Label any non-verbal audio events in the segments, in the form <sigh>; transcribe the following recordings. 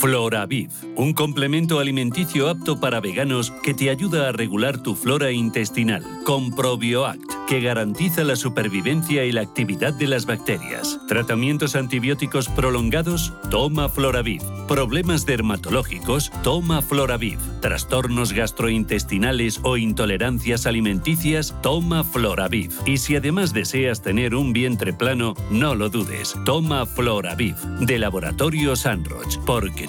Floraviv, un complemento alimenticio apto para veganos que te ayuda a regular tu flora intestinal, con ProbioAct que garantiza la supervivencia y la actividad de las bacterias. Tratamientos antibióticos prolongados, toma Floraviv. Problemas dermatológicos, toma Floraviv. Trastornos gastrointestinales o intolerancias alimenticias, toma Floraviv. Y si además deseas tener un vientre plano, no lo dudes, toma Floraviv, de Laboratorio Sandroch, porque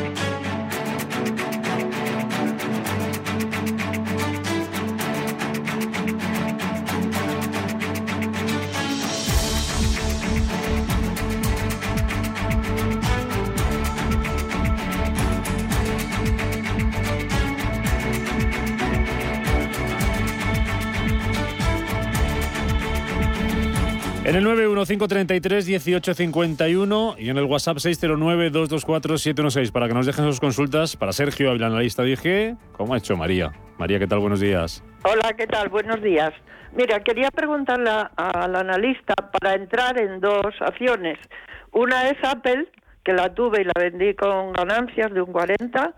En el 915331851 y en el WhatsApp 609224716 para que nos dejen sus consultas para Sergio, el analista dije, ¿cómo ha hecho María? María, ¿qué tal? Buenos días. Hola, ¿qué tal? Buenos días. Mira, quería preguntarle al analista para entrar en dos acciones. Una es Apple, que la tuve y la vendí con ganancias de un 40,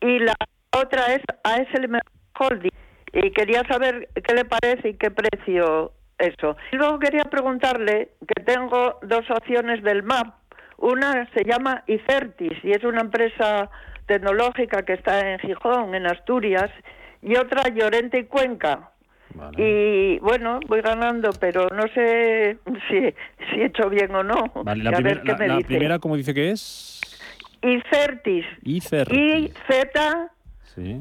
y la otra es ASL Holding. Y quería saber qué le parece y qué precio eso. Y luego quería preguntarle que tengo dos opciones del MAP. Una se llama Icertis y es una empresa tecnológica que está en Gijón, en Asturias, y otra Llorente y Cuenca. Y bueno, voy ganando, pero no sé <laughs> si, si he hecho bien o no. la, primera, ¿cómo dice que es? Icertis. Icertis. I-Z.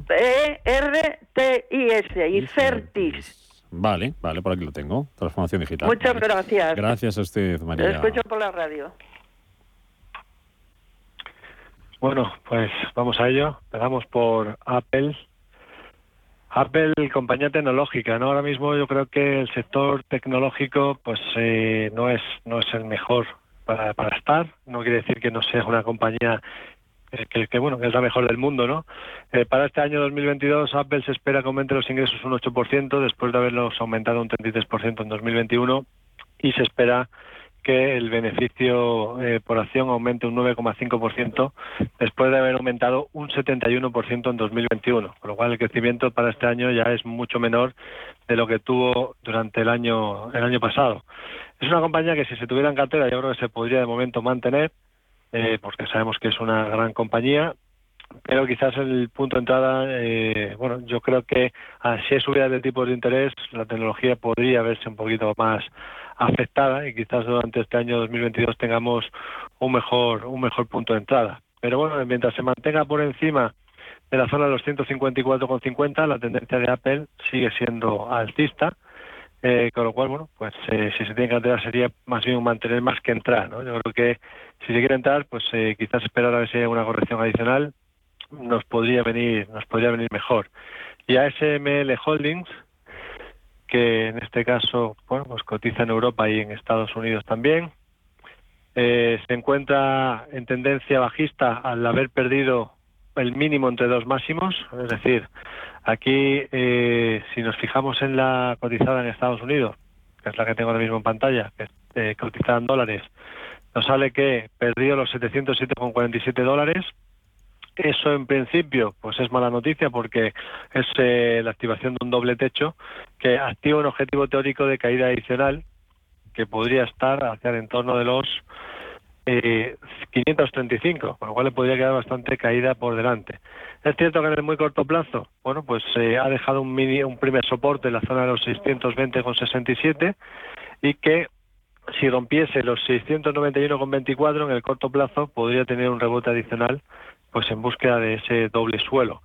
E R T I S. Icertis. Vale, vale, por aquí lo tengo. Transformación digital. Muchas gracias. Gracias a usted, María. Lo escucho por la radio. Bueno, pues vamos a ello. Empezamos por Apple. Apple, compañía tecnológica, ¿no? Ahora mismo yo creo que el sector tecnológico, pues eh, no es no es el mejor para, para estar. No quiere decir que no sea una compañía que, bueno, que es la mejor del mundo, ¿no? Eh, para este año 2022 Apple se espera que aumente los ingresos un 8% después de haberlos aumentado un 33% en 2021 y se espera que el beneficio eh, por acción aumente un 9,5% después de haber aumentado un 71% en 2021, con lo cual el crecimiento para este año ya es mucho menor de lo que tuvo durante el año el año pasado. Es una compañía que si se tuviera en cartera yo creo que se podría de momento mantener eh, porque sabemos que es una gran compañía, pero quizás el punto de entrada, eh, bueno, yo creo que ah, si es subida de tipos de interés, la tecnología podría verse un poquito más afectada y quizás durante este año 2022 tengamos un mejor un mejor punto de entrada. Pero bueno, mientras se mantenga por encima de la zona de los 154,50, la tendencia de Apple sigue siendo alcista eh, con lo cual, bueno, pues eh, si se tiene que entrar sería más bien mantener más que entrar, ¿no? Yo creo que si se quiere entrar, pues eh, quizás esperar a ver si hay una corrección adicional nos podría venir, nos podría venir mejor. Y ASML Holdings, que en este caso, bueno, pues cotiza en Europa y en Estados Unidos también, eh, se encuentra en tendencia bajista al haber perdido el mínimo entre dos máximos, es decir, aquí eh, si nos fijamos en la cotizada en Estados Unidos, que es la que tengo ahora mismo en pantalla, que eh, cotizada en dólares, nos sale que perdió los 707,47 dólares. Eso en principio pues es mala noticia porque es eh, la activación de un doble techo que activa un objetivo teórico de caída adicional que podría estar hacia el entorno de los eh, 535, con lo cual le podría quedar bastante caída por delante. Es cierto que en el muy corto plazo, bueno, pues eh, ha dejado un, mini, un primer soporte en la zona de los 620,67 y que si rompiese los 691,24 en el corto plazo podría tener un rebote adicional pues en búsqueda de ese doble suelo.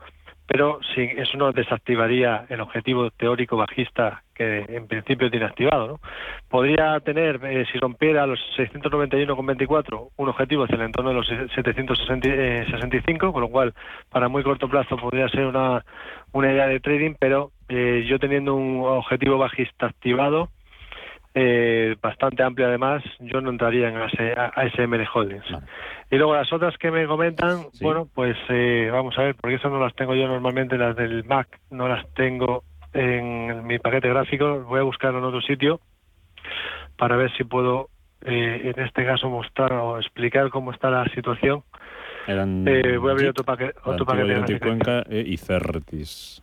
Pero si eso no desactivaría el objetivo teórico bajista que en principio tiene activado. ¿no? Podría tener, eh, si rompiera los 691,24, un objetivo hacia el entorno de los 765, con lo cual para muy corto plazo podría ser una, una idea de trading, pero eh, yo teniendo un objetivo bajista activado, eh, bastante amplio además, yo no entraría en ASML Holdings. Y luego las otras que me comentan, bueno, pues eh, vamos a ver, porque eso no las tengo yo normalmente, las del Mac no las tengo en mi paquete gráfico, voy a buscarlo en otro sitio para ver si puedo eh, en este caso mostrar o explicar cómo está la situación. eh, voy a abrir otro, paquete otro paquete. Cuenca y Certis.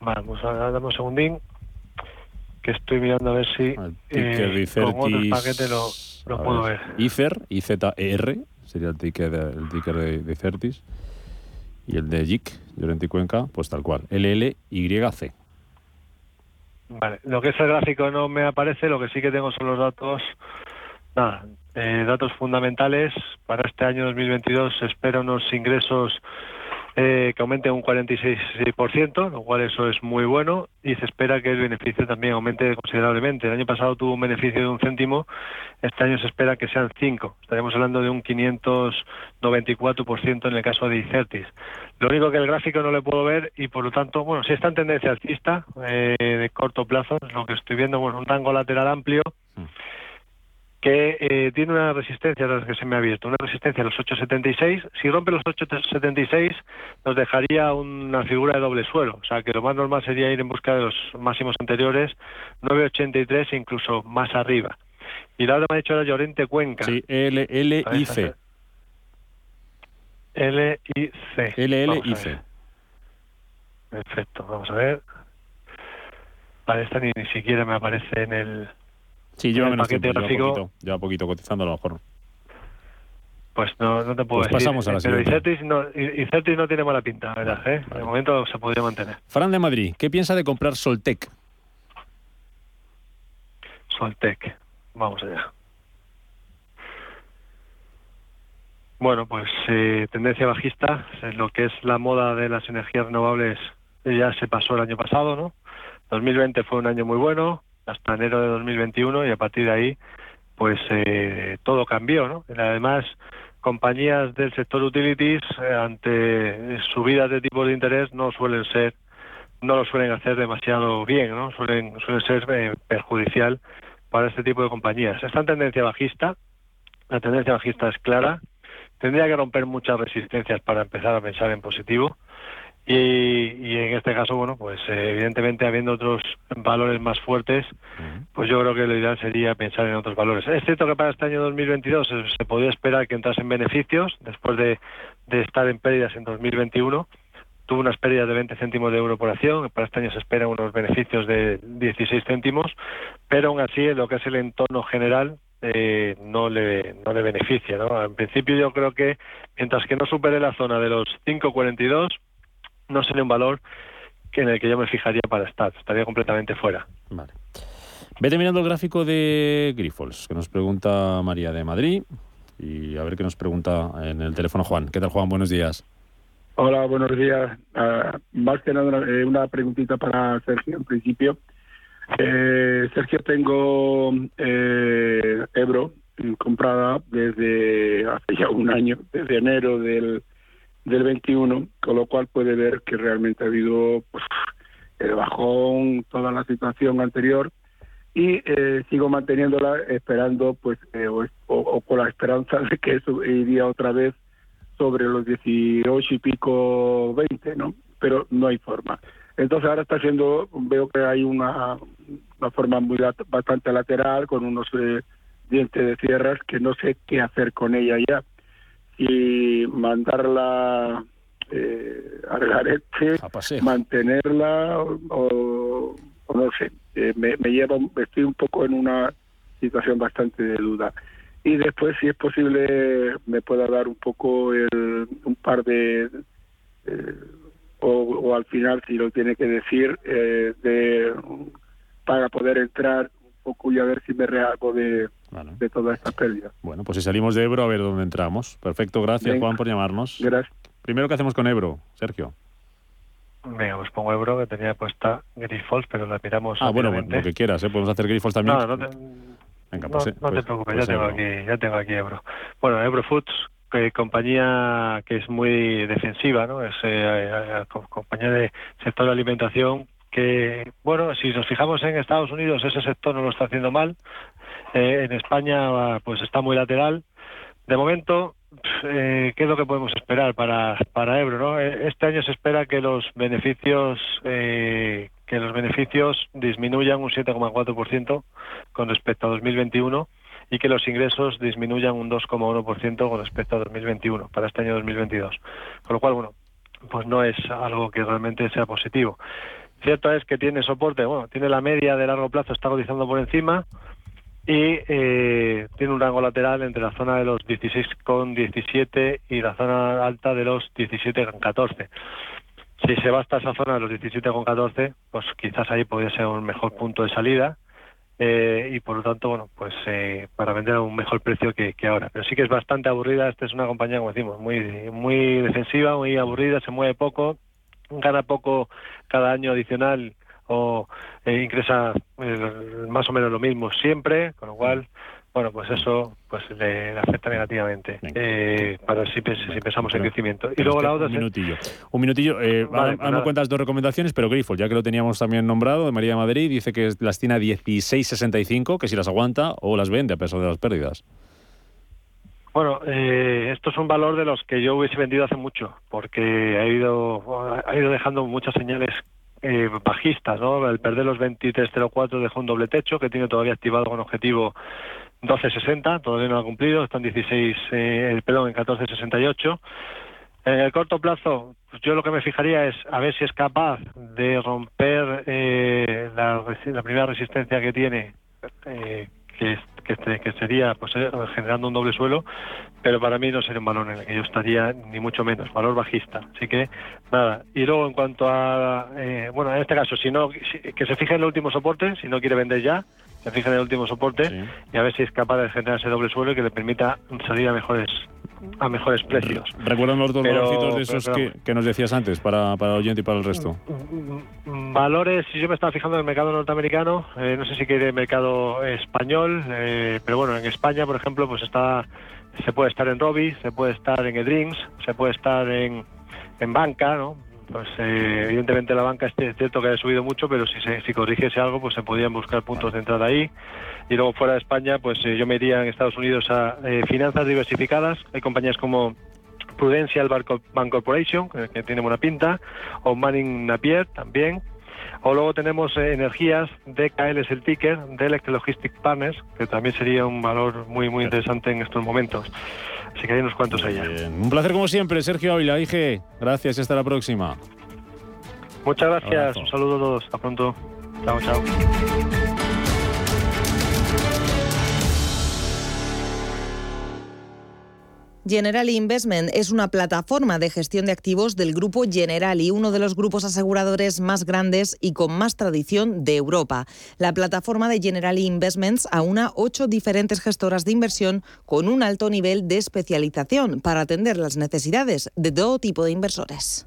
Vamos, a dar un segundín que estoy mirando a ver si eh, con otros paquetes lo, lo puedo ver. ver. ICER, IZER, sería el ticker, el ticker de, de Certis. Y el de JIC, Llorente y Cuenca, pues tal cual, LLYC. Vale, lo que es gráfico no me aparece, lo que sí que tengo son los datos, nada, eh, datos fundamentales. Para este año 2022 se espera unos ingresos eh, que aumente un 46%, lo cual eso es muy bueno, y se espera que el beneficio también aumente considerablemente. El año pasado tuvo un beneficio de un céntimo, este año se espera que sean 5. Estaríamos hablando de un 594% en el caso de Icertis. Lo único que el gráfico no le puedo ver y por lo tanto, bueno, si está en tendencia alcista eh, de corto plazo, lo que estoy viendo, bueno, un rango lateral amplio. Mm que eh, tiene una resistencia, la que se me ha abierto, una resistencia a los 8,76. Si rompe los 8,76 nos dejaría una figura de doble suelo, o sea que lo más normal sería ir en busca de los máximos anteriores, 9,83 e incluso más arriba. Y la otra me ha dicho era Llorente Cuenca. Sí, L, L, I, C. L, I, C. L, L, I, C. Perfecto, vamos a ver. Vale, esta ni, ni siquiera me aparece en el Sí, lleva menos tiempo, lleva poquito, lleva poquito cotizando a lo mejor. Pues no, no te puedo pues decir. pasamos a la Pero siguiente. Icertis no, Icertis no tiene mala pinta, ¿verdad? ¿eh? De momento se podría mantener. Fran de Madrid, ¿qué piensa de comprar Soltec? Soltec, vamos allá. Bueno, pues eh, tendencia bajista, lo que es la moda de las energías renovables ya se pasó el año pasado, ¿no? 2020 fue un año muy bueno, hasta enero de 2021 y a partir de ahí pues eh, todo cambió, ¿no? Además, compañías del sector utilities eh, ante subidas de tipos de interés no suelen ser no lo suelen hacer demasiado bien, ¿no? Suelen suelen ser eh, perjudicial para este tipo de compañías. Está en tendencia bajista, la tendencia bajista es clara, tendría que romper muchas resistencias para empezar a pensar en positivo y, y, en este caso, bueno, pues eh, evidentemente habiendo otros valores más fuertes, pues yo creo que lo ideal sería pensar en otros valores. Es cierto que para este año 2022 se, se podía esperar que entrasen beneficios después de, de estar en pérdidas en 2021 tuvo unas pérdidas de 20 céntimos de euro por acción, para este año se esperan unos beneficios de 16 céntimos, pero aún así en lo que es el entorno general eh, no le no le beneficia, ¿no? En principio yo creo que mientras que no supere la zona de los 5.42 no sería un valor que en el que yo me fijaría para estar, estaría completamente fuera. Vale. Vete mirando el gráfico de Grifols, que nos pregunta María de Madrid, y a ver qué nos pregunta en el teléfono Juan. ¿Qué tal, Juan? Buenos días. Hola, buenos días. Uh, más que nada, una, eh, una, preguntita para Sergio, en principio. Eh, Sergio, tengo eh, Ebro comprada desde hace ya un año, desde enero del del 21, con lo cual puede ver que realmente ha habido pues, el bajón, toda la situación anterior y eh, sigo manteniéndola esperando pues eh, o, con la esperanza de que eso iría otra vez sobre los 18 y pico 20 no pero no hay forma. Entonces ahora está haciendo veo que hay una, una forma muy bastante lateral con unos eh, dientes de sierras que no sé qué hacer con ella ya y mandarla eh, al garete mantenerla o no sé, eh, me, lleva, estoy un poco en una situación bastante de duda. Y después, si es posible, me pueda dar un poco el, un par de, eh, o, al final, si lo tiene que decir, eh, de para poder entrar un poco y a ver si me rehago de, de toda esta pérdida. Bueno, pues si salimos de Ebro, a ver dónde entramos. Perfecto, gracias Juan por llamarnos. Gracias. Primero, ¿qué hacemos con Ebro, Sergio? Venga, pues pongo Ebro, que tenía puesta Grifols, pero la miramos. Ah, bueno, lo que quieras, ¿eh? podemos hacer Grifols también. No, no te, Venga, pues, no, te pues, preocupes, ya, pues tengo aquí, ya tengo aquí Ebro. Bueno, Ebro Foods, que compañía que es muy defensiva, ¿no? Es eh, eh compañía de sector de alimentación que, bueno, si nos fijamos en Estados Unidos, ese sector no lo está haciendo mal. Eh, en España, pues está muy lateral. De momento, eh, ¿qué es lo que podemos esperar para, para Ebro? ¿no? Eh, este año se espera que los beneficios eh, que los beneficios disminuyan un 7,4% con respecto a 2021 y que los ingresos disminuyan un 2,1% con respecto a 2021 para este año 2022. Con lo cual, bueno, pues no es algo que realmente sea positivo. Cierto es que tiene soporte, bueno, tiene la media de largo plazo, está cotizando por encima, y eh, tiene un rango lateral entre la zona de los 16,17 y la zona alta de los 17,14. Si se va hasta esa zona de los 17,14, pues quizás ahí podría ser un mejor punto de salida eh, y por lo tanto, bueno, pues eh, para vender a un mejor precio que, que, ahora. Pero sí que es bastante aburrida. Esta es una compañía, como decimos, muy, muy defensiva, muy aburrida, se mueve poco, gana poco cada año adicional o eh, ingresa eh, más o menos lo mismo siempre, con lo cual, bueno, pues eso pues le, afecta negativamente eh, para si, si pensamos en crecimiento. Y luego la otra... Un minutillo. Un minutillo. Eh, vale, pues cuentas dos recomendaciones, pero Grifol, ya que lo teníamos también nombrado, de María de Madrid, dice que las tiene a 16.65, que si las aguanta o las vende a pesar de las pérdidas. Bueno, eh, esto es un valor de los que yo hubiese vendido hace mucho, porque ha ido, ha ido dejando muchas señales eh, bajistas, ¿no? El perder los 23.04 dejó un doble techo que tiene todavía activado con objetivo 12.60, todavía no ha cumplido, están 16, eh, pelón en 14.68. En el corto plazo, pues yo lo que me fijaría es a ver si es capaz de romper eh, la, la, primera resistencia que tiene, eh, que, que, que, sería pues eh, generando un doble suelo, pero para mí no sería un valor en el que yo estaría ni mucho menos, valor bajista. Así que nada. Y luego en cuanto a, eh, bueno, en este caso, si no, que se fije en el último soporte, si no quiere vender ya, se fije en el último soporte y a ver si es capaz de generar ese doble suelo y que le permita salir a mejores a mejores precios. Recuerdan los dos valorcitos de esos que, nos decías antes para, para el oyente y para el resto. Valores, si yo me estaba fijando en el mercado norteamericano, eh, no sé si quiere el mercado español, eh, pero bueno, en España, por ejemplo, pues está se puede estar en Robbie, se puede estar en Edrinks, se puede estar en, en banca, ¿no? Pues eh, evidentemente la banca es cierto que ha subido mucho, pero si se, si corrigiese algo, pues se podían buscar puntos de entrada ahí. Y luego fuera de España, pues eh, yo me iría en Estados Unidos a eh, finanzas diversificadas. Hay compañías como Prudential Bank Corporation, que, tiene buena pinta, o Manning Napier también. O luego tenemos energías, DKL es el ticker, de Electrologistic Partners, que también sería un valor muy, muy interesante en estos momentos. Así que hay unos cuantos allá. Un placer como siempre, Sergio Ávila, IG. Gracias y hasta la próxima. Muchas gracias, un saludo a todos, hasta pronto. Chao, chao. Generali Investment es una plataforma de gestión de activos del grupo Generali, uno de los grupos aseguradores más grandes y con más tradición de Europa. La plataforma de Generali Investments aúna ocho diferentes gestoras de inversión con un alto nivel de especialización para atender las necesidades de todo tipo de inversores.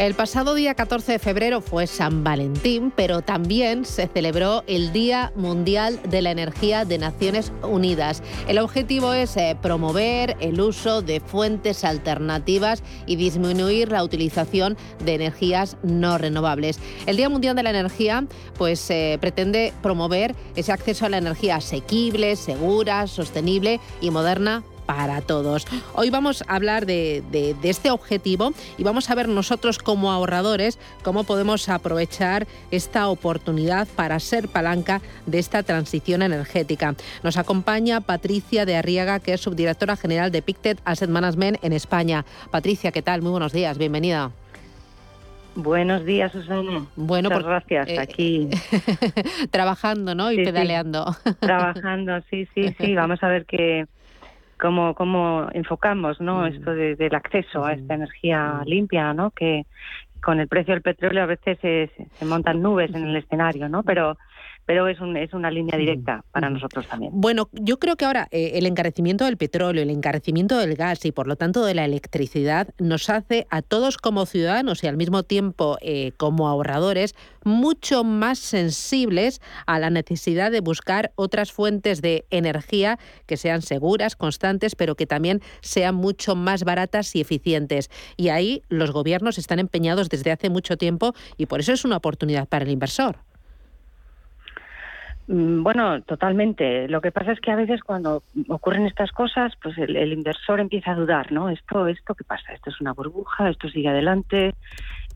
El pasado día 14 de febrero fue San Valentín, pero también se celebró el Día Mundial de la Energía de Naciones Unidas. El objetivo es eh, promover el uso de fuentes alternativas y disminuir la utilización de energías no renovables. El Día Mundial de la Energía pues eh, pretende promover ese acceso a la energía asequible, segura, sostenible y moderna para todos. Hoy vamos a hablar de, este objetivo y vamos a ver nosotros como ahorradores cómo podemos aprovechar esta oportunidad para ser palanca de esta transición energética. Nos acompaña Patricia de Arriaga, que es subdirectora general de Pictet Asset Management en España. Patricia, ¿qué tal? Muy buenos días, bienvenida. Buenos días, Susana. Bueno, Muchas gracias. eh, Aquí <laughs> trabajando, ¿no? Y Sí, sí. pedaleando. <laughs> trabajando, sí, sí, sí. <laughs> Vamos a ver qué cómo, cómo enfocamos, ¿no? Esto de- del acceso a esta energía limpia, ¿no? Que con el precio del petróleo a veces se, se- se montan nubes en el escenario, ¿no? Pero pero es, un, es una línea directa para nosotros también. Bueno, yo creo que ahora eh, el encarecimiento del petróleo, el encarecimiento del gas y por lo tanto de la electricidad nos hace a todos como ciudadanos y al mismo tiempo eh, como ahorradores mucho más sensibles a la necesidad de buscar otras fuentes de energía que sean seguras, constantes, pero que también sean mucho más baratas y eficientes. Y ahí los gobiernos están empeñados desde hace mucho tiempo y por eso es una oportunidad para el inversor. Mm, Bueno, totalmente. Lo que pasa es que a veces cuando ocurren estas cosas, pues el, inversor empieza a dudar, ¿no? Esto, esto qué pasa? Esto es una burbuja, esto sigue adelante,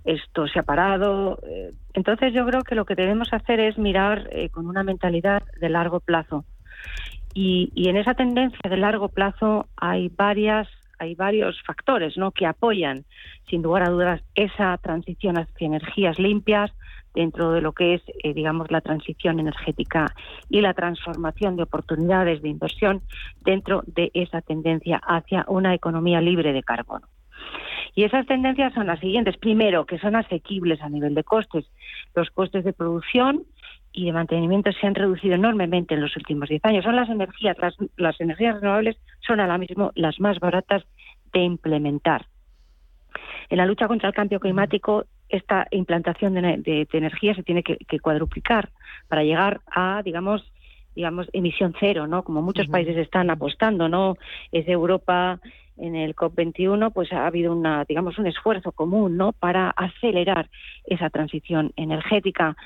esto se ha parado. Eh, Entonces yo creo que lo que debemos hacer es mirar eh, con una mentalidad de largo plazo. Y, y en esa tendencia de largo plazo hay varias hay varios factores ¿no? que apoyan, sin lugar a dudas, esa transición hacia energías limpias dentro de lo que es, eh, digamos, la transición energética y la transformación de oportunidades de inversión dentro de esa tendencia hacia una economía libre de carbono. Y esas tendencias son las siguientes. Primero, que son asequibles a nivel de costes. Los costes de producción y de mantenimiento se han reducido enormemente en los últimos 10 años. Son las energías, las, las energías renovables son ahora mismo las más baratas de implementar. En la lucha contra el cambio climático esta implantación de, energía se tiene que, cuadruplicar para llegar a, digamos, digamos, emisión cero, ¿no? Como muchos países están apostando, ¿no? Es Europa en el COP21, pues ha habido una, digamos, un esfuerzo común, ¿no? Para acelerar esa transición energética.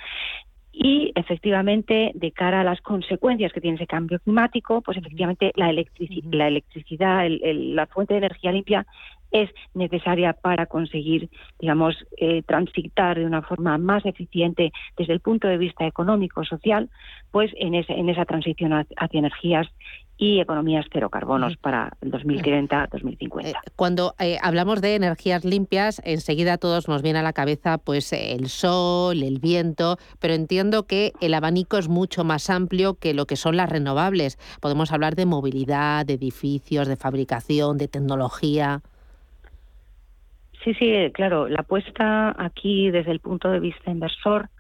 Y efectivamente, de cara a las consecuencias que tiene ese cambio climático, pues efectivamente la, la electricidad, la fuente de energía limpia es necesaria para conseguir, digamos, eh, transitar de una forma más eficiente desde el punto de vista económico, social, pues en, en esa transición hacia energías y economías cero carbonos para el 2030-2050. Eh, cuando eh, hablamos de energías limpias, enseguida a todos nos viene a la cabeza pues el sol, el viento, pero entiendo que el abanico es mucho más amplio que lo que son las renovables. Podemos hablar de movilidad, de edificios, de fabricación, de tecnología. Sí, sí, claro. La apuesta aquí desde el punto de vista inversor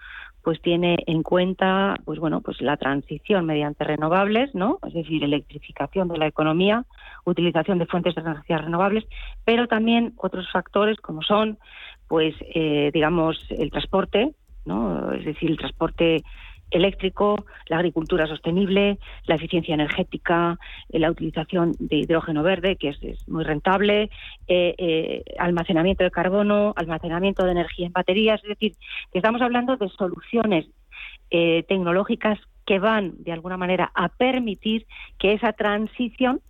pues tiene en cuenta pues bueno pues la transición mediante renovables no es decir electrificación de la economía utilización de fuentes de energía renovables pero también otros factores como son pues eh, digamos el transporte no es decir el transporte eléctrico, la agricultura sostenible, la eficiencia energética, eh, la utilización de hidrógeno verde, que es, muy rentable, eh, eh, almacenamiento de carbono, almacenamiento de energía en baterías. Es decir, que estamos hablando de soluciones tecnológicas que van, de alguna manera, a permitir que esa transición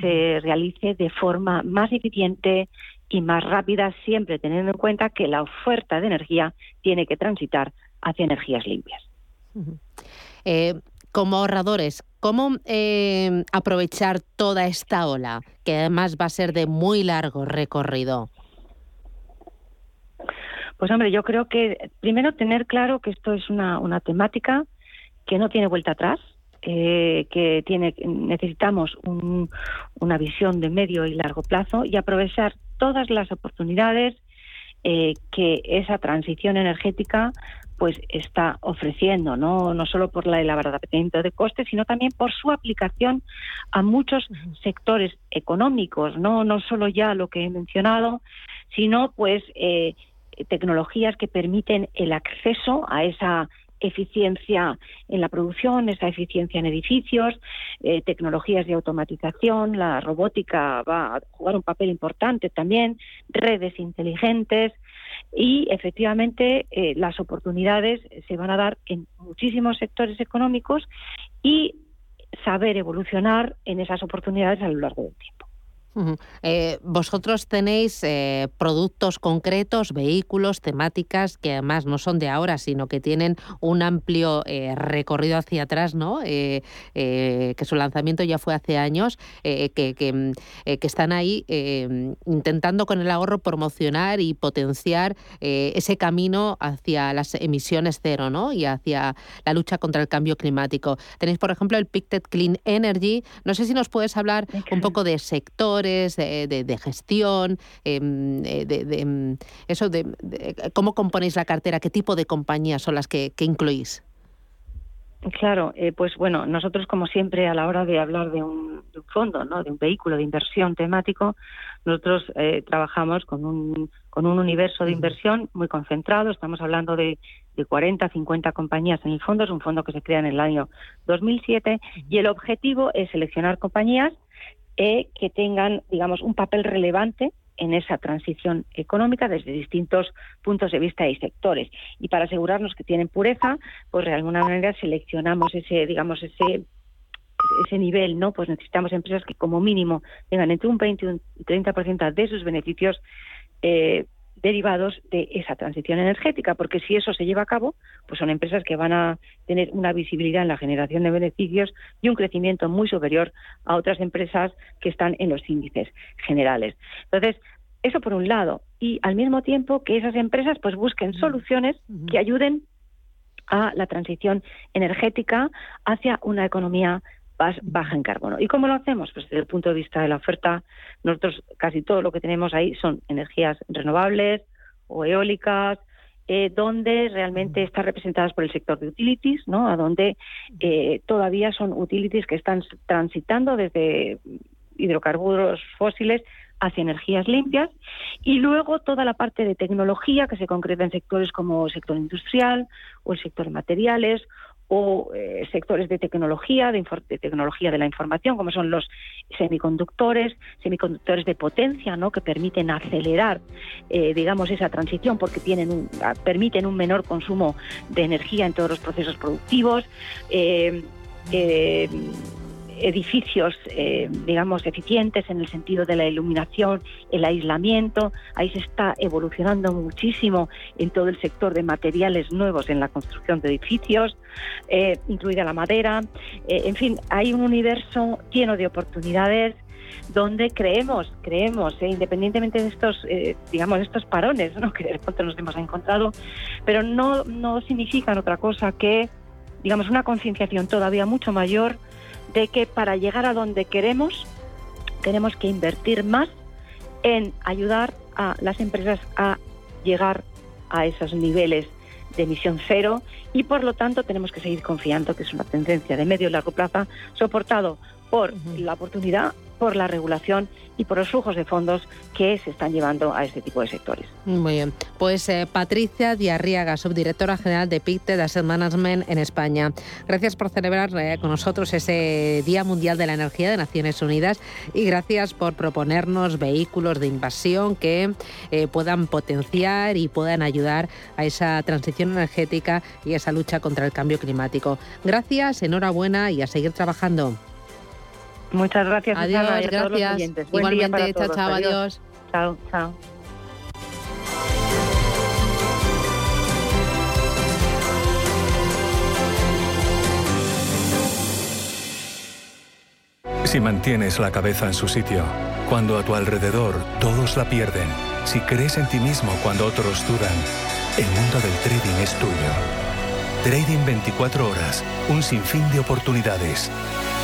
se realice de forma más eficiente y más rápida, siempre teniendo en cuenta que la oferta de energía tiene que transitar hacia energías limpias. Eh, como ahorradores, ¿cómo eh, aprovechar toda esta ola, que además va a ser de muy largo recorrido? Pues hombre, yo creo que primero tener claro que esto es una, temática que no tiene vuelta atrás, eh, que tiene necesitamos una visión de medio y largo plazo y aprovechar todas las oportunidades que esa transición energética pues está ofreciendo, no, no solo por la elaboración de costes, sino también por su aplicación a muchos sectores económicos, no, no solo ya lo que he mencionado, sino pues eh, tecnologías que permiten el acceso a esa eficiencia en la producción, esa eficiencia en edificios, eh, tecnologías de automatización, la robótica va a jugar un papel importante también, redes inteligentes, y efectivamente eh, las oportunidades se van a dar en muchísimos sectores económicos y saber evolucionar en esas oportunidades a lo largo del tiempo. Eh, vosotros tenéis eh, productos concretos, vehículos, temáticas que además no son de ahora, sino que tienen un amplio eh, recorrido hacia atrás, ¿no? que su lanzamiento ya fue hace años, que, mm, que, están ahí intentando con el ahorro promocionar y potenciar ese camino hacia las emisiones cero ¿no? y hacia la lucha contra el cambio climático. Tenéis, por ejemplo, el Pictet Clean Energy. No sé si nos puedes hablar un poco de sector de, gestión, em, eh, de, em, eso de, cómo componéis la cartera, qué tipo de compañías son las que, incluís. Claro, eh, pues bueno, nosotros como siempre a la hora de hablar de un, fondo, ¿no? de un vehículo de inversión temático, nosotros eh, trabajamos con un, con un universo de inversión muy concentrado, estamos hablando de, de 40, 50 compañías en el fondo, es un fondo que se crea en el año 2007 y el objetivo es seleccionar compañías e que tengan, digamos, un papel relevante en esa transición económica desde distintos puntos de vista y sectores. Y para asegurarnos que tienen pureza, pues de alguna manera seleccionamos ese, digamos, ese ese nivel, ¿no? Pues necesitamos empresas que como mínimo tengan entre un 20 y un 30% de sus beneficios eh, derivados de esa transición energética, porque si eso se lleva a cabo, pues son empresas que van a tener una visibilidad en la generación de beneficios y un crecimiento muy superior a otras empresas que están en los índices generales. Entonces, eso por un lado, y al mismo tiempo que esas empresas pues busquen soluciones que ayuden a la transición energética hacia una economía baja en carbono. ¿Y cómo lo hacemos? Pues desde el punto de vista de la oferta, nosotros casi todo lo que tenemos ahí son energías renovables o eólicas, eh, donde realmente están representadas por el sector de utilities, ¿no? A donde eh, todavía son utilities que están transitando desde hidrocarburos fósiles hacia energías limpias y luego toda la parte de tecnología que se concreta en sectores como el sector industrial o el sector de materiales o eh, sectores de tecnología, de, tecnología de la información, como son los semiconductores, semiconductores de potencia, ¿no? que permiten acelerar, eh, digamos, esa transición porque tienen un, permiten un menor consumo de energía en todos los procesos productivos. Eh, edificios, eh, digamos, eficientes en el sentido de la iluminación, el aislamiento. Ahí se está evolucionando muchísimo en todo el sector de materiales nuevos en la construcción de edificios, eh, incluida la madera. Eh, en fin, hay un universo lleno de oportunidades donde creemos, creemos, independientemente de estos, digamos, estos parones ¿no? <laughs> que de pronto nos hemos encontrado, pero no, no significan otra cosa que, digamos, una concienciación todavía mucho mayor de que para llegar a donde queremos tenemos que invertir más en ayudar a las empresas a llegar a esos niveles de emisión cero y por lo tanto tenemos que seguir confiando que es una tendencia de medio y largo plazo soportado por la oportunidad por la regulación y por los flujos de fondos que se están llevando a este tipo de sectores. Muy bien. Pues eh, Patricia Diarriaga, subdirectora general de PICTE de Asset Management en España. Gracias por celebrar eh, con nosotros ese Día Mundial de la Energía de Naciones Unidas y gracias por proponernos vehículos de invasión que eh, puedan potenciar y puedan ayudar a esa transición energética y esa lucha contra el cambio climático. Gracias, enhorabuena y a seguir trabajando. Muchas gracias. Adiós, gracias. Igualmente, chao, chao, adiós. Chao, chao. Si mantienes la cabeza en su sitio, cuando a tu alrededor todos la pierden, si crees en ti mismo cuando otros dudan, el mundo del trading es tuyo. Trading 24 horas, un sinfín de oportunidades.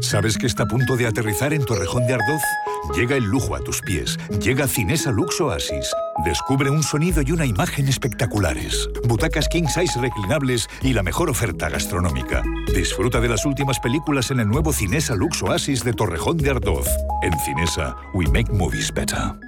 ¿Sabes que está a punto de aterrizar en Torrejón de Ardoz? Llega el lujo a tus pies. Llega Cinesa Lux Oasis. Descubre un sonido y una imagen espectaculares. Butacas king size reclinables y la mejor oferta gastronómica. Disfruta de las últimas películas en el nuevo Cinesa Lux Oasis de Torrejón de Ardoz. En Cinesa, we make movies better.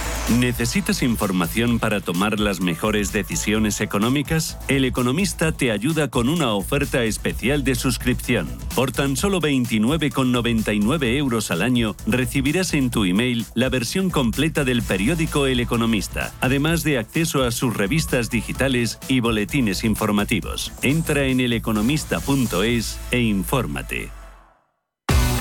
¿Necesitas información para tomar las mejores decisiones económicas? El Economista te ayuda con una oferta especial de suscripción. Por tan solo 29,99 euros al año recibirás en tu email la versión completa del periódico El Economista, además de acceso a sus revistas digitales y boletines informativos. Entra en eleconomista.es e infórmate.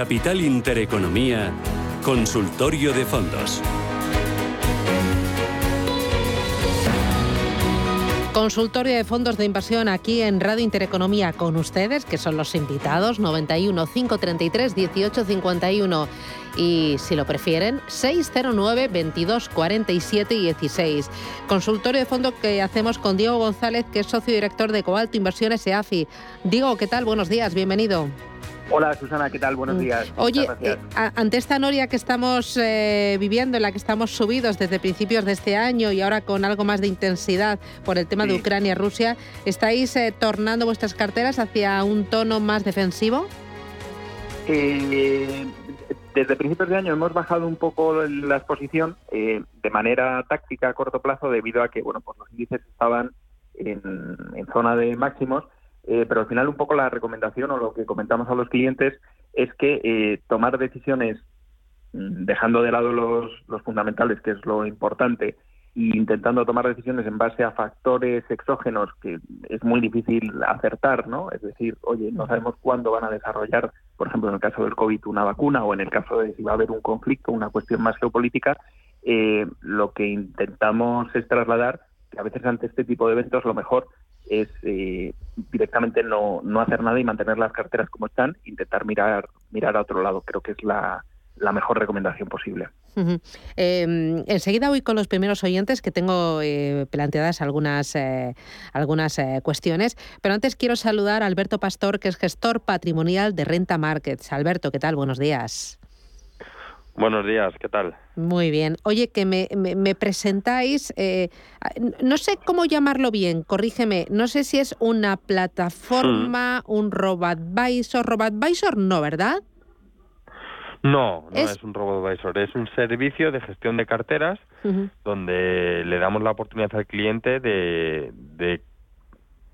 Capital Intereconomía, Consultorio de Fondos. Consultorio de fondos de inversión aquí en Radio Intereconomía con ustedes, que son los invitados, 91 533 1851 y si lo prefieren, 609 22 47 16. Consultorio de fondos que hacemos con Diego González, que es socio director de Cobalto Inversiones EAFI. Diego, ¿qué tal? Buenos días, bienvenido. Hola Susana, ¿qué tal? Buenos días. Oye, eh, ante esta noria que estamos eh, viviendo, en la que estamos subidos desde principios de este año y ahora con algo más de intensidad por el tema de Ucrania-Rusia, ¿estáis eh, tornando vuestras carteras hacia un tono más defensivo? desde principios de año hemos bajado un poco la exposición de manera táctica a corto plazo debido a que bueno, pues los índices estaban en, en zona de máximos eh, pero al final un poco la recomendación o lo que comentamos a los clientes es que eh, tomar decisiones mm, dejando de lado los, fundamentales, que es lo importante, e intentando tomar decisiones en base a factores exógenos que es muy difícil acertar, ¿no? Es decir, oye, no sabemos cuándo van a desarrollar, por ejemplo, en el caso del COVID, una vacuna o en el caso de si va a haber un conflicto, una cuestión más geopolítica, eh, lo que intentamos es trasladar que a veces ante este tipo de eventos lo mejor es eh, directamente no, no hacer nada y mantener las carteras como están, intentar mirar, mirar a otro lado. Creo que es la, la mejor recomendación posible. Em, enseguida voy con los primeros oyentes que tengo eh, planteadas algunas, eh, algunas cuestiones, pero antes quiero saludar a Alberto Pastor, que es gestor patrimonial de Renta Markets. Alberto, ¿qué tal? Buenos días. Buenos días, ¿qué tal? Muy bien. Oye, que me, me, presentáis, eh, no sé cómo llamarlo bien, corrígeme, no sé si es una plataforma, hmm. un RoboAdvisor, RoboAdvisor no, ¿verdad? No, no es, un RoboAdvisor, es un servicio de gestión de carteras donde le damos la oportunidad al cliente de, de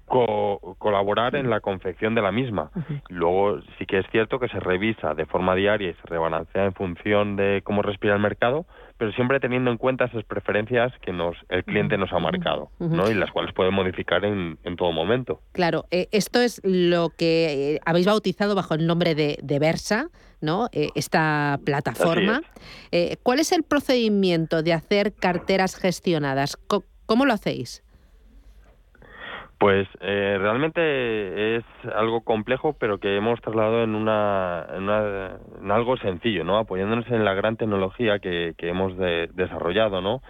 colaborar en la confección de la misma. Luego sí que es cierto que se revisa de forma diaria y se rebalancea en función de cómo respira el mercado, pero siempre teniendo en cuenta esas preferencias que nos el cliente nos ha marcado, ¿no? Y las cuales puede modificar en, en todo momento. Claro, eh, esto es lo que eh, habéis bautizado bajo el nombre de, de Versa, ¿no? Eh, esta plataforma. ¿Cuál es el procedimiento de hacer carteras gestionadas? ¿Cómo lo hacéis? Pues eh, realmente es algo complejo, pero que hemos trasladado en, una, en, algo sencillo, ¿no? Apoyándonos en la gran tecnología que, hemos desarrollado, ¿no?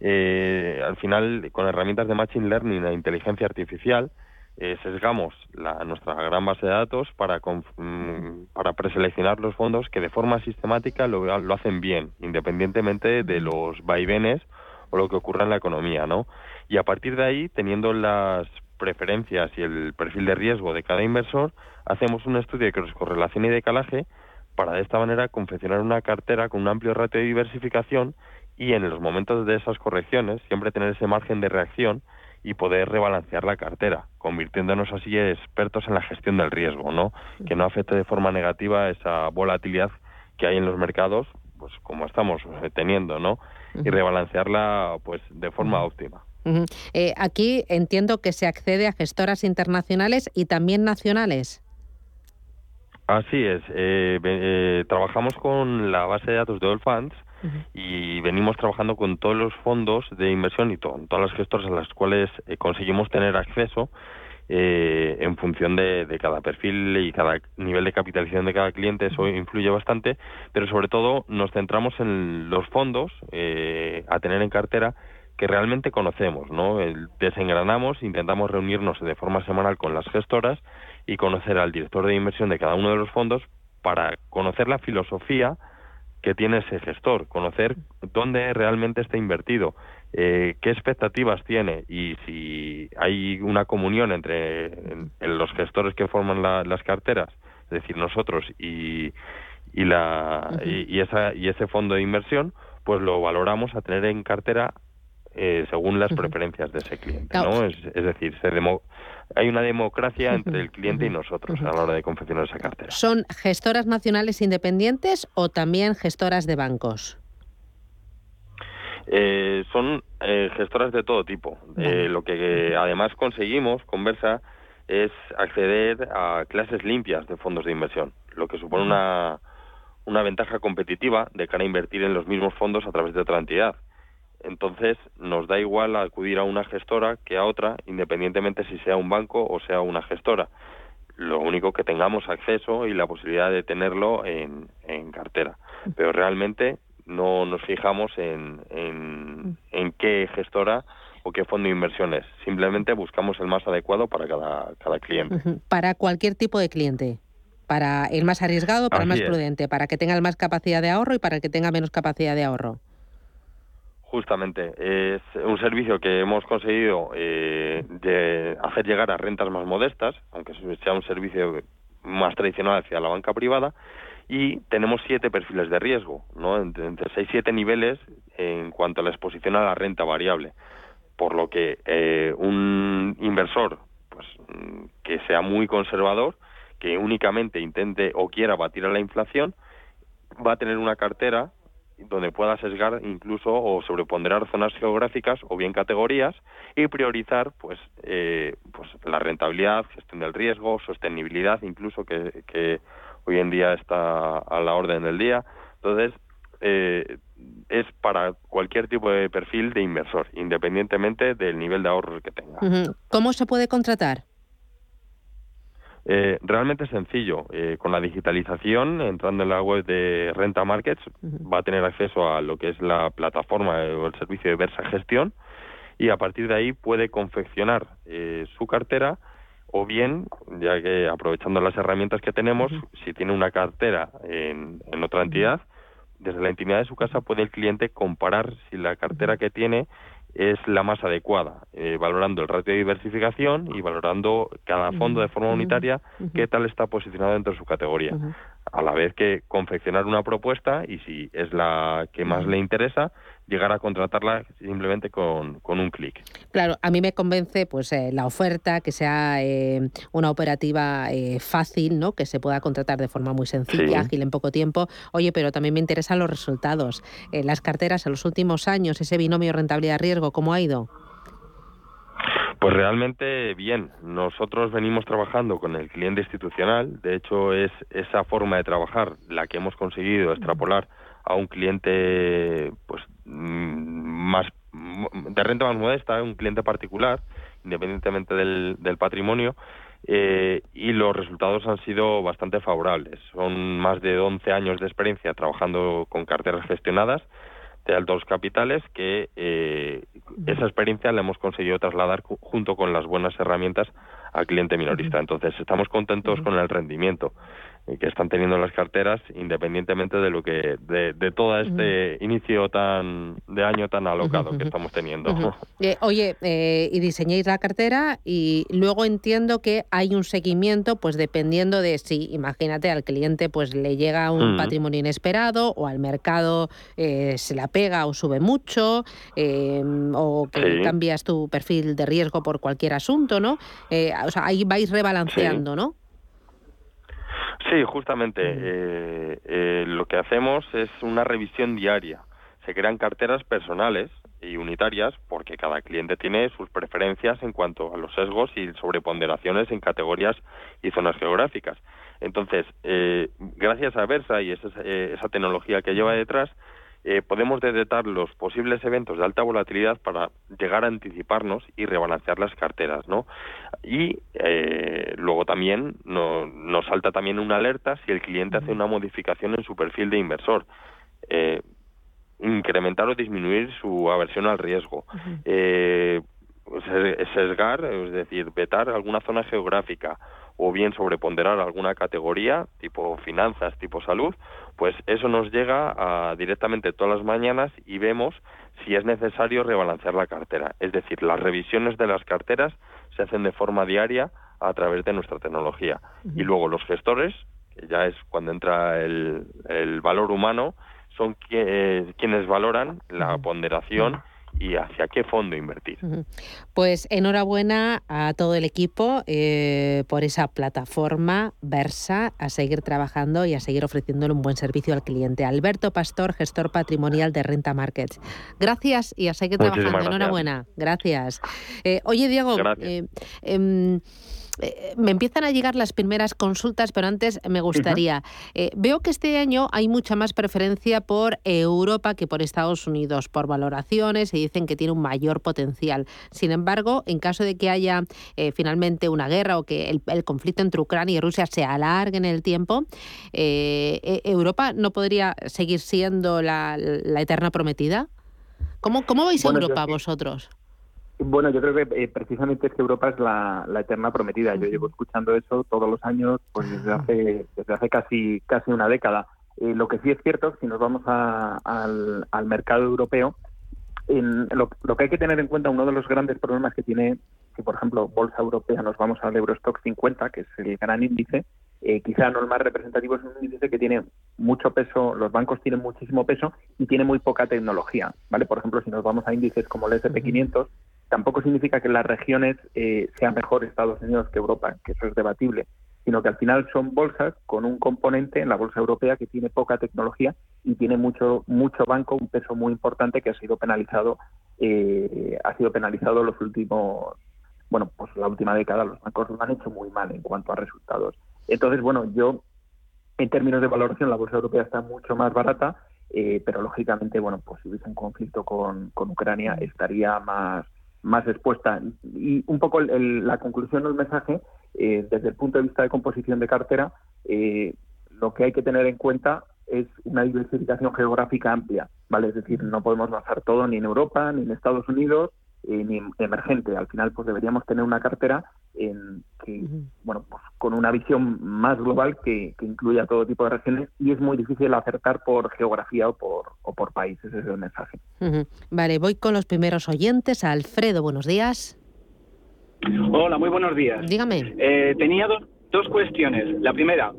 Eh, al final, con herramientas de Machine Learning e inteligencia artificial, eh, sesgamos la, nuestra gran base de datos para, mm, para preseleccionar los fondos que de forma sistemática lo, lo hacen bien, independientemente de los vaivenes o lo que ocurra en la economía, ¿no? Y a partir de ahí, teniendo las preferencias y el perfil de riesgo de cada inversor, hacemos un estudio de correlación y de calaje para de esta manera confeccionar una cartera con un amplio ratio de diversificación y en los momentos de esas correcciones siempre tener ese margen de reacción y poder rebalancear la cartera, convirtiéndonos así expertos en la gestión del riesgo, ¿no? Que no afecte de forma negativa esa volatilidad que hay en los mercados, pues como estamos eh, teniendo, ¿no? Y rebalancearla pues de forma óptima. Eh, aquí entiendo que se accede a gestoras internacionales y también nacionales. Así es. Eh, eh, trabajamos con la base de datos de All Funds y venimos trabajando con todos los fondos de inversión y todas las gestoras a las cuales conseguimos tener acceso en función de, de, cada perfil y cada nivel de capitalización de cada cliente. Eso influye bastante, pero sobre todo nos centramos en los fondos a tener en cartera que realmente conocemos, ¿no? Desengranamos, intentamos reunirnos de forma semanal con las gestoras y conocer al director de inversión de cada uno de los fondos para conocer la filosofía que tiene ese gestor, conocer dónde realmente está invertido, eh, qué expectativas tiene y si hay una comunión entre los gestores que forman las carteras, es decir, nosotros y, y, la, y, esa, y ese fondo de inversión, pues lo valoramos a tener en cartera eh, según las preferencias de ese cliente, ¿no? Es, decir, se hay una democracia entre el cliente y nosotros a la hora de confeccionar esa cartera. ¿Son gestoras nacionales independientes o también gestoras de bancos? Eh, son eh, gestoras de todo tipo. lo que además conseguimos, conversa, es acceder a clases limpias de fondos de inversión, lo que supone una, una ventaja competitiva de cara a invertir en los mismos fondos a través de otra entidad. Entonces, nos da igual acudir a una gestora que a otra, independientemente si sea un banco o sea una gestora. Lo único que tengamos acceso y la posibilidad de tenerlo en, cartera. Pero realmente no nos fijamos en, en, qué gestora o qué fondo de inversiones. Simplemente buscamos el más adecuado para cada, cada cliente. Para cualquier tipo de cliente para el más arriesgado, para el más es. prudente, para que tenga el más capacidad de ahorro y para el que tenga menos capacidad de ahorro. Justamente, es un servicio que hemos conseguido eh, de hacer llegar a rentas más modestas, aunque sea un servicio más tradicional hacia la banca privada, y tenemos siete perfiles de riesgo, ¿no? entre, entre seis y siete niveles en cuanto a la exposición a la renta variable, por lo que eh, un inversor pues, que sea muy conservador, que únicamente intente o quiera batir a la inflación, va a tener una cartera donde pueda sesgar incluso o sobreponderar zonas geográficas o bien categorías y priorizar pues eh, pues la rentabilidad, gestión del riesgo, sostenibilidad incluso que, que hoy en día está a la orden del día. Entonces, eh, es para cualquier tipo de perfil de inversor, independientemente del nivel de ahorro que tenga. ¿Cómo se puede contratar? Eh, realmente sencillo. Eh, con la digitalización, entrando en la web de Renta Markets, va a tener acceso a lo que es la plataforma eh, o el servicio de Versa Gestión y a partir de ahí puede confeccionar eh, su cartera o bien, ya que aprovechando las herramientas que tenemos, si tiene una cartera en, en otra entidad, desde la intimidad de su casa puede el cliente comparar si la cartera que tiene es la más adecuada, eh, valorando el ratio de diversificación y valorando cada fondo de forma unitaria qué tal está posicionado dentro de su categoría. A la vez que confeccionar una propuesta y si es la que más le interesa, llegar a contratarla simplemente con, con un clic. Claro, a mí me convence pues eh, la oferta, que sea eh, una operativa eh, fácil, ¿no? Que se pueda contratar de forma muy sencilla, Sí. ágil en poco tiempo. Oye, pero también me interesan los resultados. Eh, las carteras en los últimos años, ese binomio rentabilidad-riesgo, ¿cómo ha ido? Pues realmente bien. Nosotros venimos trabajando con el cliente institucional. De hecho, es esa forma de trabajar la que hemos conseguido extrapolar a un cliente pues más de renta más modesta, un cliente particular, independientemente del, del patrimonio. eh, y los resultados han sido bastante favorables. Son más de 11 años de experiencia trabajando con carteras gestionadas de altos capitales que eh, esa experiencia la hemos conseguido trasladar junto con las buenas herramientas al cliente minorista. Entonces, estamos contentos con el rendimiento que están teniendo las carteras, independientemente de lo que de, de todo este inicio tan de año tan alocado que estamos teniendo. <laughs> Eh, oye, eh, y diseñáis la cartera y luego entiendo que hay un seguimiento, pues dependiendo de si, imagínate, al cliente pues le llega un Mm. patrimonio inesperado o al mercado eh, se la pega o sube mucho eh, o que Sí. cambias tu perfil de riesgo por cualquier asunto, ¿no? Eh, o sea, ahí vais rebalanceando, ¿no? Sí, justamente. eh, eh, lo que hacemos es una revisión diaria. Se crean carteras personales y unitarias porque cada cliente tiene sus preferencias en cuanto a los sesgos y sobreponderaciones en categorías y zonas geográficas. Entonces, eh, gracias a Versa y esa, eh, esa tecnología que lleva detrás, eh, podemos detectar los posibles eventos de alta volatilidad para llegar a anticiparnos y rebalancear las carteras, ¿no? Y eh, luego también no- nos salta también una alerta si el cliente hace una modificación en su perfil de inversor. Eh, incrementar o disminuir su aversión al riesgo. Eh, se- sesgar, es decir, vetar alguna zona geográfica o bien sobreponderar alguna categoría, tipo finanzas, tipo salud, pues eso nos llega a, directamente todas las mañanas y vemos si es necesario rebalancear la cartera. Es decir, las revisiones de las carteras se hacen de forma diaria a través de nuestra tecnología. Y luego los gestores, que ya es cuando entra el, el valor humano, son eh, quienes valoran la ponderación y hacia qué fondo invertir. Pues enhorabuena a todo el equipo eh, por esa plataforma Versa, a seguir trabajando y a seguir ofreciéndole un buen servicio al cliente. Alberto Pastor, gestor patrimonial de Renta Markets. Gracias y a seguir Muchísimas trabajando. gracias. Enhorabuena. Gracias. Eh, oye, Diego, Gracias. eh, em, eh, me empiezan a llegar las primeras consultas, pero antes me gustaría. eh, veo que este año hay mucha más preferencia por Europa que por Estados Unidos, por valoraciones y dicen que tiene un mayor potencial. Sin embargo, en caso de que haya eh, finalmente una guerra o que el, el conflicto entre Ucrania y Rusia se alargue en el tiempo, eh, eh, ¿Europa no podría seguir siendo la, la eterna prometida? ¿Cómo, cómo veis Bueno, Europa sí. vosotros? Bueno, yo creo que eh, precisamente es que Europa es la, eterna prometida. Yo llevo escuchando eso todos los años, pues desde hace desde hace casi casi una década. Eh, lo que sí es cierto, si nos vamos al, mercado europeo, en lo, que hay que tener en cuenta, uno de los grandes problemas que tiene, si por ejemplo Bolsa Europea nos vamos al Eurostock 50, que es el gran índice, eh, quizá no el más representativo, es un índice que tiene mucho peso, los bancos tienen muchísimo peso y tiene muy poca tecnología. ¿vale? Por ejemplo, si nos vamos a índices como el SP500, tampoco significa que las regiones eh, sean mejor Estados Unidos que Europa, que eso es debatible, sino que al final son bolsas con un componente en la bolsa europea que tiene poca tecnología y tiene mucho mucho banco, un peso muy importante que ha sido penalizado eh, ha sido penalizado los últimos bueno pues la última década los bancos lo han hecho muy mal en cuanto a resultados. Entonces bueno yo en términos de valoración la bolsa europea está mucho más barata eh, pero lógicamente bueno pues si hubiese un conflicto con, con Ucrania estaría más más expuesta y un poco la conclusión del mensaje eh, desde el punto de vista de composición de cartera, eh, lo que hay que tener en cuenta es una diversificación geográfica amplia, ¿vale? Es decir, no podemos basar todo ni en Europa, ni en Estados Unidos, ni emergente. Al final, pues deberíamos tener una cartera en que, bueno, pues con una visión más global que, que, incluya todo tipo de regiones y es muy difícil acertar por geografía o por, o por país. Ese es el mensaje. Vale, voy con los primeros oyentes. Alfredo, buenos días. Hola, muy buenos días. Dígame. Eh, tenía dos, dos cuestiones. La primera,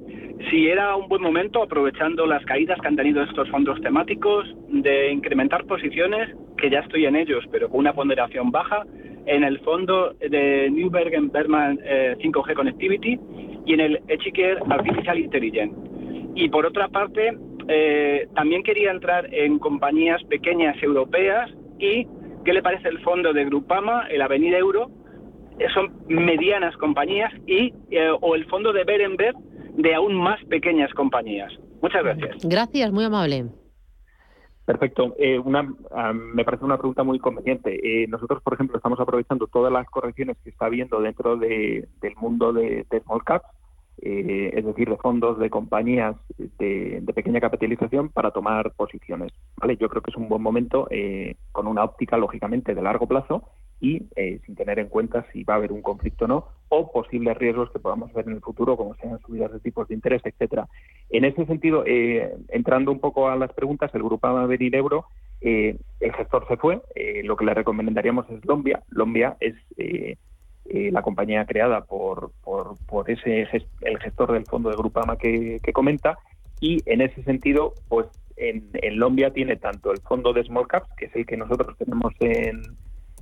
si era un buen momento, aprovechando las caídas que han tenido estos fondos temáticos, de incrementar posiciones, que ya estoy en ellos, pero con una ponderación baja, en el fondo de Newbergen Berman 5G eh, Connectivity y en el Echiker Artificial Intelligence. Y por otra parte, eh, también quería entrar en compañías pequeñas europeas y qué le parece el fondo de Grupama, el Avenida Euro, son medianas compañías y eh, o el fondo de Berenberg de aún más pequeñas compañías. Muchas gracias. Gracias, muy amable. Perfecto. Eh, una, ah, me parece una pregunta muy conveniente. nosotros, por ejemplo, estamos aprovechando todas las correcciones que está habiendo dentro de, del mundo de, small caps, es decir, de fondos de compañías de, de, pequeña capitalización para tomar posiciones. ¿vale? Yo creo que es un buen momento con una óptica, lógicamente, de largo plazo y eh, sin tener en cuenta si va a haber un conflicto o no, o posibles riesgos que podamos ver en el futuro, como sean subidas de tipos de interés, etcétera. En ese sentido, eh, entrando un poco a las preguntas, el grupo Avenir Euro, eh, el gestor se fue, lo que le recomendaríamos es Lombia. Lombia es la compañía creada por, por, por ese el gestor del fondo de Grupama que, que comenta, y en ese sentido, pues en, en Lombia tiene tanto el fondo de Small Caps, que es el que nosotros tenemos en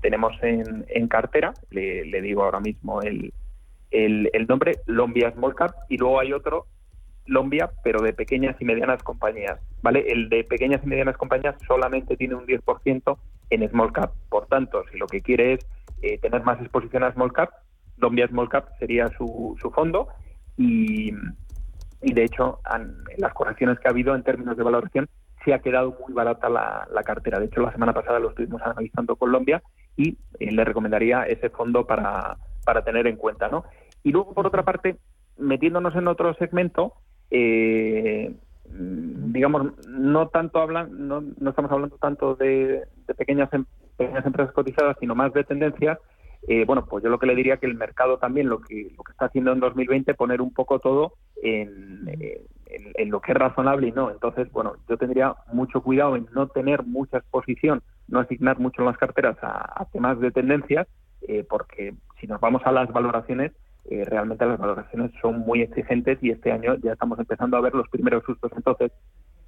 tenemos en, en cartera, le, digo ahora mismo el, el, nombre, Lombia Small Cap, y luego hay otro, Lombia, pero de pequeñas y medianas compañías, ¿vale? El de pequeñas y medianas compañías solamente tiene un 10% en Small Cap, por tanto, si lo que quiere es eh, tener más exposición a Small Cap, Lombia Small Cap sería su, su fondo y, y de hecho las correcciones que ha habido en términos de valoración se ha quedado muy barata la, la, cartera. De hecho, la semana pasada lo estuvimos analizando Colombia y eh, le recomendaría ese fondo para, para tener en cuenta. ¿no? Y luego, por otra parte, metiéndonos en otro segmento, eh, digamos, no tanto hablan, no, no estamos hablando tanto de, pequeñas, em, pequeñas empresas cotizadas, sino más de tendencias. Eh, bueno, pues yo lo que le diría que el mercado también lo que lo que está haciendo en 2020 poner un poco todo en, en, lo que es razonable y no. Entonces, bueno, yo tendría mucho cuidado en no tener mucha exposición, no asignar mucho las carteras a, temas de tendencias, eh, porque si nos vamos a las valoraciones, eh, realmente las valoraciones son muy exigentes y este año ya estamos empezando a ver los primeros sustos. Entonces,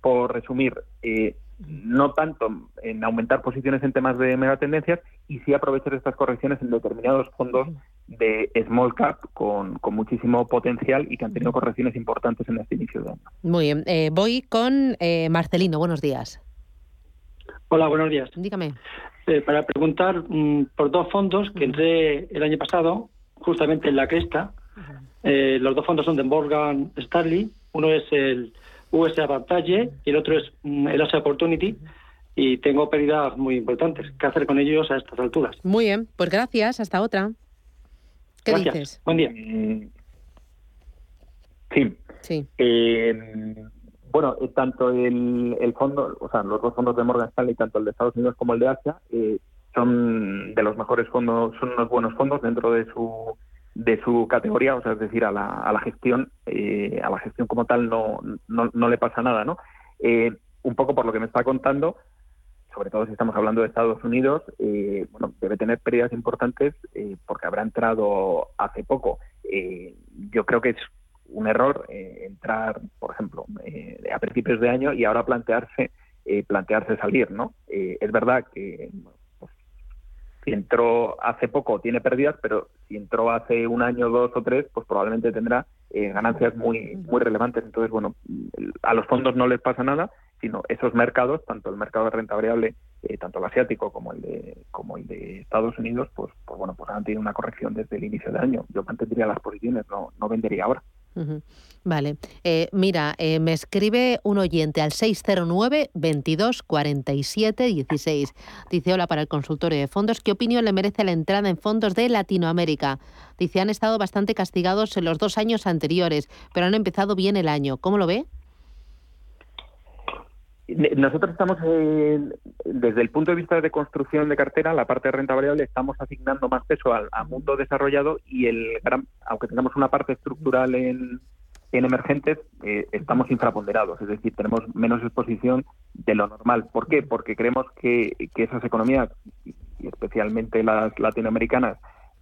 por resumir, eh, no tanto en aumentar posiciones en temas de megatendencias y sí aprovechar estas correcciones en determinados fondos de small cap con, muchísimo potencial y que han tenido correcciones importantes en este inicio de año. Muy bien, eh, voy con eh, Marcelino, buenos días. Hola, buenos días. Dígame. para preguntar mm, por dos fondos que entré el año pasado, justamente en la cresta. los dos fondos son de Morgan Stanley. Uno es el US Advantage y el otro es mm, el Asia Opportunity y tengo pérdidas muy importantes. ¿Qué hacer con ellos a estas alturas? Muy bien, pues gracias. Hasta otra. ¿Qué dices? Buen día. Mm, sí. Sí. Eh, bueno, tanto el, fondo, o sea, los dos fondos de Morgan Stanley, tanto el de Estados Unidos como el de Asia, eh, son de los mejores fondos, son unos buenos fondos dentro de su de su categoría, o sea, es decir, a la, a la gestión, eh, a la gestión como tal no, no, no le pasa nada, ¿no? Eh, un poco por lo que me está contando, sobre todo si estamos hablando de Estados Unidos, eh, bueno, debe tener pérdidas importantes porque habrá entrado hace poco. yo creo que es un error entrar, por ejemplo, a principios de año y ahora plantearse plantearse salir, ¿no? es verdad que si entró hace poco tiene pérdidas, pero si entró hace un año, dos o tres, pues probablemente tendrá eh, ganancias muy, muy relevantes. Entonces, bueno, a los fondos no les pasa nada, sino esos mercados, tanto el mercado de renta variable, eh, tanto el asiático como el de como el de Estados Unidos, pues, pues bueno, pues han tenido una corrección desde el inicio del año. Yo mantendría las posiciones, no, no vendería ahora. Vale. Eh, mira, eh, me escribe un oyente al 609 22 47 16. Dice, hola para el consultorio de fondos. ¿Qué opinión le merece la entrada en fondos de Latinoamérica? Dice, han estado bastante castigados en los dos años anteriores, pero han empezado bien el año. ¿Cómo lo ve? Nosotros estamos, desde el punto de vista de construcción de cartera, la parte de renta variable, estamos asignando más peso al, mundo desarrollado y el gran, aunque tengamos una parte estructural en, en emergentes, eh, estamos infraponderados, es decir, tenemos menos exposición de lo normal. ¿Por qué? Porque creemos que, esas economías, y especialmente las latinoamericanas,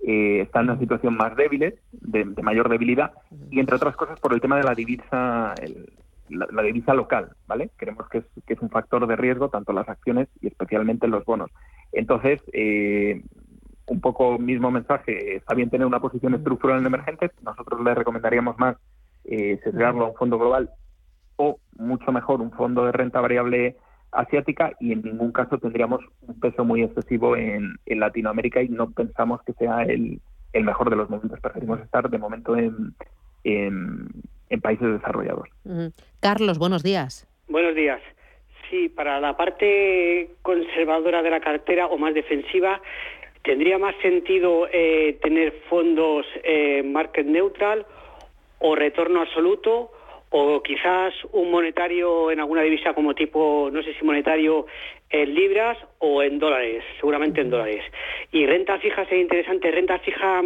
eh, están en una situación más débil, de, mayor debilidad, y entre otras cosas por el tema de la divisa, el, la, divisa local, ¿vale? Creemos que es, que es un factor de riesgo tanto las acciones y especialmente los bonos. Entonces, eh, un poco mismo mensaje, está bien tener una posición estructural en emergentes, nosotros le recomendaríamos más eh, sesgarlo a un fondo global o mucho mejor un fondo de renta variable asiática y en ningún caso tendríamos un peso muy excesivo en, en Latinoamérica y no pensamos que sea el, el mejor de los momentos. Preferimos estar de momento en, en, en países desarrollados. Carlos, buenos días. Buenos días. Sí, para la parte conservadora de la cartera o más defensiva, ¿tendría más sentido eh, tener fondos eh, market neutral o retorno absoluto? o quizás un monetario en alguna divisa como tipo, no sé si monetario en libras o en dólares, seguramente en dólares. Y renta fija sería interesante, renta fija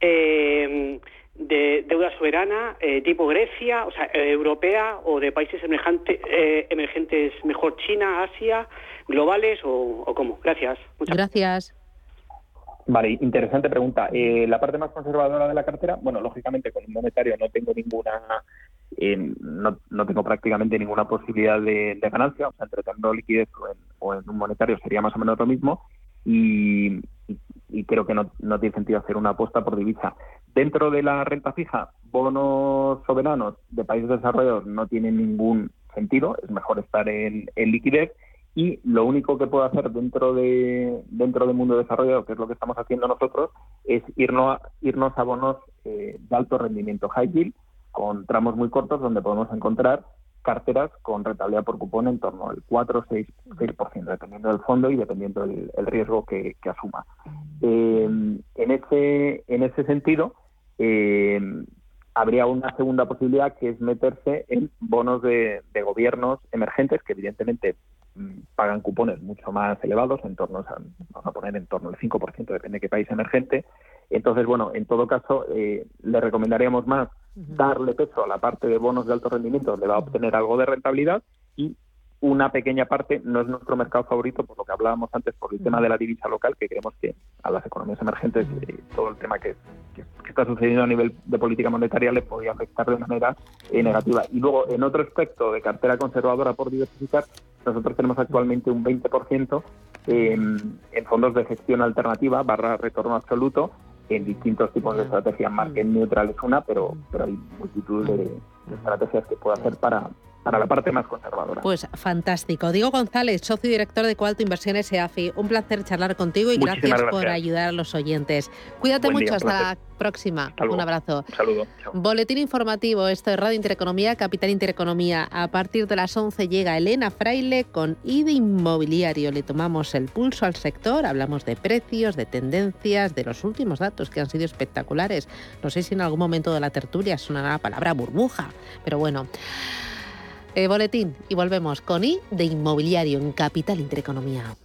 eh, de deuda soberana eh, tipo Grecia, o sea, eh, europea o de países emergentes, eh, emergentes mejor China, Asia, globales o, o cómo. Gracias. Muchas gracias. Vale, interesante pregunta. la parte más conservadora de la cartera, bueno, lógicamente con un monetario no tengo ninguna, no, no, tengo prácticamente ninguna posibilidad de, ganancia, o sea, entre tener liquidez o en, o en, un monetario sería más o menos lo mismo y, y creo que no, no tiene sentido hacer una apuesta por divisa. Dentro de la renta fija, bonos soberanos de países desarrollados no tienen ningún sentido, es mejor estar en, liquidez y lo único que puedo hacer dentro de dentro del mundo desarrollado, que es lo que estamos haciendo nosotros, es irnos a, irnos a bonos eh, de alto rendimiento, high yield, con tramos muy cortos donde podemos encontrar carteras con rentabilidad por cupón en torno al 4 o 6, 6%, dependiendo del fondo y dependiendo del el riesgo que, asuma. Eh, en, ese, en ese sentido, eh, habría una segunda posibilidad que es meterse en bonos de, gobiernos emergentes que evidentemente mm, pagan cupones mucho más elevados, en torno, vamos a poner en torno al 5%, depende de qué país emergente. Entonces, bueno, en todo caso, eh, le recomendaríamos más darle peso a la parte de bonos de alto rendimiento, donde va a obtener algo de rentabilidad, y una pequeña parte no es nuestro mercado favorito, por lo que hablábamos antes, por el tema de la divisa local, que creemos que a las economías emergentes eh, todo el tema que, está sucediendo a nivel de política monetaria le podría afectar de manera eh, negativa. Y luego, en otro aspecto de cartera conservadora por diversificar, nosotros tenemos actualmente un 20% en, en fondos de gestión alternativa barra retorno absoluto en distintos tipos de estrategias. Market neutral es una, pero, pero hay multitud de, de estrategias que puede hacer para, para la parte más conservadora. Pues fantástico. Diego González, socio director de Coalto Inversiones EAFI. Un placer charlar contigo y gracias, por ayudar a los oyentes. Cuídate mucho, hasta la próxima. Un abrazo. Un saludo. Boletín informativo, esto es Radio Intereconomía, Capital Intereconomía. A partir de las 11 llega Elena Fraile con IDE Inmobiliario. Le tomamos el pulso al sector, hablamos de precios, de tendencias, de los últimos datos que han sido espectaculares. No sé si en algún momento de la tertulia sonará la palabra burbuja, pero bueno. Eh, boletín y volvemos con I de Inmobiliario en Capital Intereconomía.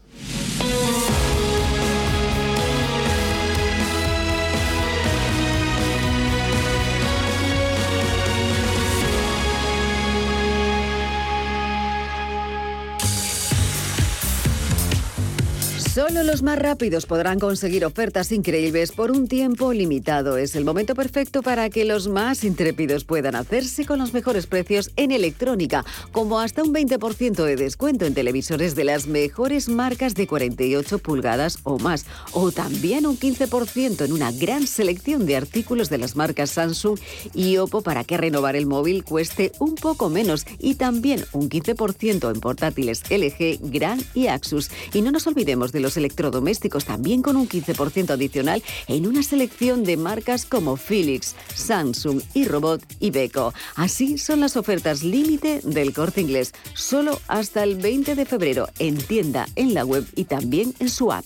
Solo los más rápidos podrán conseguir ofertas increíbles por un tiempo limitado. Es el momento perfecto para que los más intrépidos puedan hacerse con los mejores precios en electrónica, como hasta un 20% de descuento en televisores de las mejores marcas de 48 pulgadas o más, o también un 15% en una gran selección de artículos de las marcas Samsung y Oppo para que renovar el móvil cueste un poco menos y también un 15% en portátiles LG, Gran y Axus. Y no nos olvidemos de los electrodomésticos también con un 15% adicional en una selección de marcas como Philips, Samsung y Robot y Beko. Así son las ofertas límite del corte inglés, solo hasta el 20 de febrero en tienda, en la web y también en su app.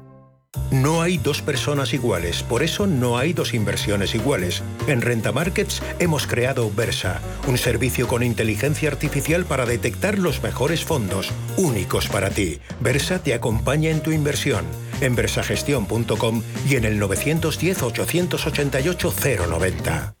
no hay dos personas iguales, por eso no hay dos inversiones iguales. En Renta Markets hemos creado Versa, un servicio con inteligencia artificial para detectar los mejores fondos, únicos para ti. Versa te acompaña en tu inversión, en versagestión.com y en el 910 888 090.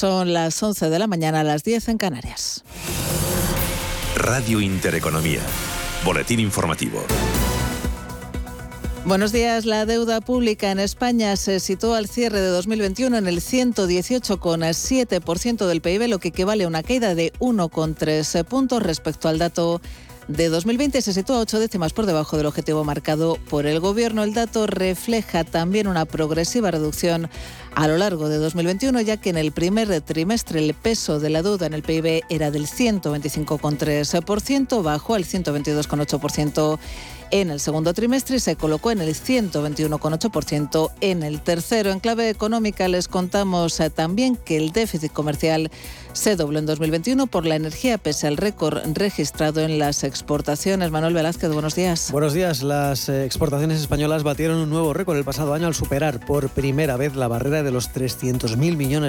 Son las 11 de la mañana, a las 10 en Canarias. Radio Intereconomía. Boletín informativo. Buenos días. La deuda pública en España se situó al cierre de 2021 en el 118,7% del PIB, lo que equivale a una caída de 1,3 puntos respecto al dato de 2020 se sitúa ocho décimas por debajo del objetivo marcado por el Gobierno. El dato refleja también una progresiva reducción a lo largo de 2021, ya que en el primer trimestre el peso de la deuda en el PIB era del 125,3%, bajó al 122,8% en el segundo trimestre se colocó en el 121,8% en el tercero. En clave económica les contamos eh, también que el déficit comercial se dobló en 2021 por la energía pese al récord registrado en las exportaciones. Manuel Velázquez, buenos días. Buenos días. Las eh, exportaciones españolas batieron un nuevo récord el pasado año al superar por primera vez la barrera de los 300.000 millones